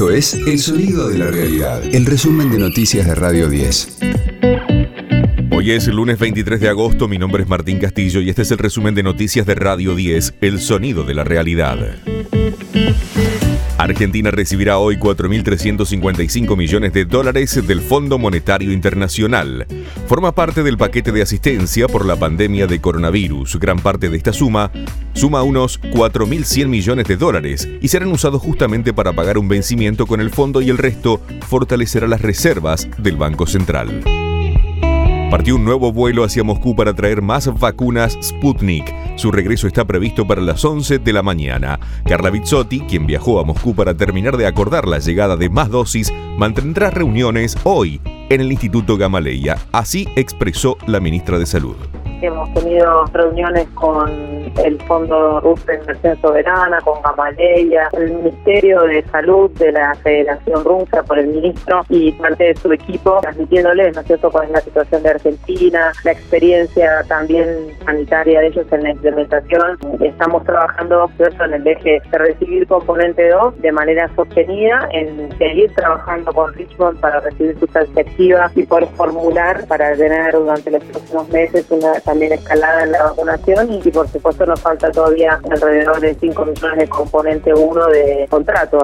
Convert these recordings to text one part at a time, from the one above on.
Esto es El Sonido de la Realidad, el resumen de noticias de Radio 10. Hoy es el lunes 23 de agosto, mi nombre es Martín Castillo y este es el resumen de noticias de Radio 10, El Sonido de la Realidad. Argentina recibirá hoy 4.355 millones de dólares del Fondo Monetario Internacional. Forma parte del paquete de asistencia por la pandemia de coronavirus. Gran parte de esta suma suma unos 4.100 millones de dólares y serán usados justamente para pagar un vencimiento con el fondo y el resto fortalecerá las reservas del Banco Central. Partió un nuevo vuelo hacia Moscú para traer más vacunas Sputnik. Su regreso está previsto para las 11 de la mañana. Carla Bizzotti, quien viajó a Moscú para terminar de acordar la llegada de más dosis, mantendrá reuniones hoy en el Instituto Gamaleya. Así expresó la ministra de Salud. Hemos tenido reuniones con el Fondo Ruso de Inversión Soberana, con Gamaleya, el Ministerio de Salud de la Federación Rusa, por el ministro y parte de su equipo, transmitiéndoles, ¿no es cierto?, cuál es la situación de Argentina, la experiencia también sanitaria de ellos en la implementación. Estamos trabajando en el eje de recibir componente 2 de manera sostenida, en seguir trabajando con Richmond para recibir sustancia activa y por formular para tener durante los próximos meses una también escalada en la vacunación y, por supuesto nos falta todavía alrededor de 5 millones de componente 1 de contratos.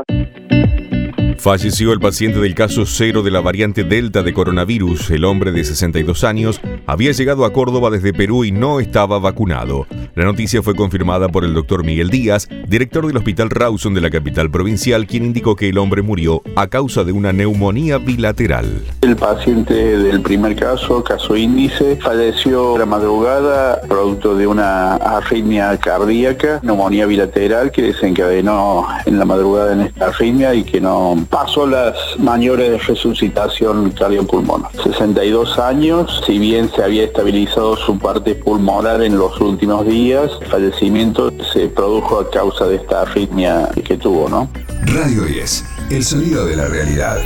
Falleció el paciente del caso cero de la variante Delta de coronavirus. El hombre de 62 años había llegado a Córdoba desde Perú y no estaba vacunado. La noticia fue confirmada por el doctor Miguel Díaz, director del Hospital Rawson de la capital provincial, quien indicó que el hombre murió a causa de una neumonía bilateral. El paciente del primer caso, caso índice, falleció la madrugada producto de una arritmia cardíaca, neumonía bilateral que desencadenó en la madrugada en esta arritmia y que no pasó las maniobras de resucitación cardiopulmonar. 62 años, si bien se había estabilizado su parte pulmonar en los últimos días, el fallecimiento se produjo a causa de esta arritmia que tuvo, ¿no? Radio 10, el sonido de la realidad.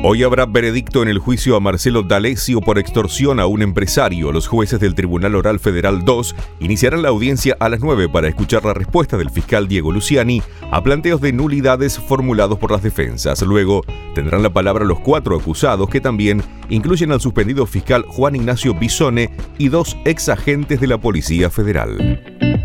Hoy habrá veredicto en el juicio a Marcelo D'Alessio por extorsión a un empresario. Los jueces del Tribunal Oral Federal 2 iniciarán la audiencia a las 9 para escuchar la respuesta del fiscal Diego Luciani a planteos de nulidades formulados por las defensas. Luego tendrán la palabra los cuatro acusados que también incluyen al suspendido fiscal Juan Ignacio Bisone y dos ex agentes de la Policía Federal.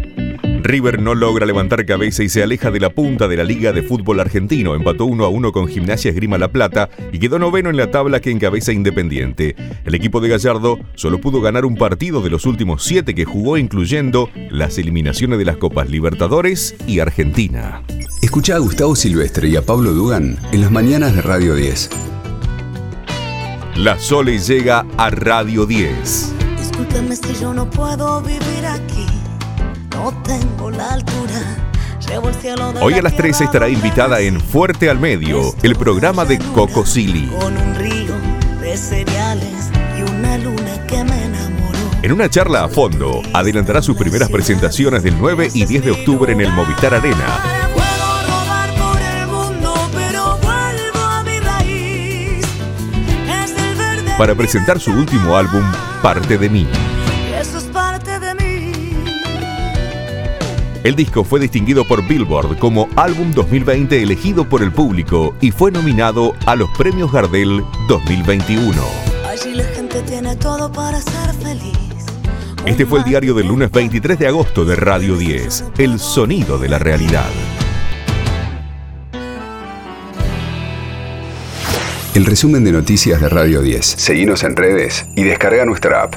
River no logra levantar cabeza y se aleja de la punta de la Liga de Fútbol Argentino. Empató 1 a 1 con Gimnasia Esgrima La Plata y quedó noveno en la tabla que encabeza Independiente. El equipo de Gallardo solo pudo ganar un partido de los últimos siete que jugó, incluyendo las eliminaciones de las Copas Libertadores y Argentina. Escucha a Gustavo Silvestre y a Pablo Dugan en las mañanas de Radio 10. La Sole llega a Radio 10. Discúlpeme si yo no puedo vivir aquí no tengo la altura. Hoy a las 3 estará invitada en Fuerte al Medio, el programa de Coco Silly. Con un río de cereales y una luna que me enamoró. En una charla a fondo, adelantará sus primeras presentaciones del 9 y 10 de octubre en el Movistar Arena. Para presentar su último álbum, Parte de mí. El disco fue distinguido por Billboard como Álbum 2020 elegido por el público y fue nominado a los Premios Gardel 2021. Este fue el diario del lunes 23 de agosto de Radio 10, El Sonido de la Realidad. El resumen de noticias de Radio 10. Seguimos en redes y descarga nuestra app.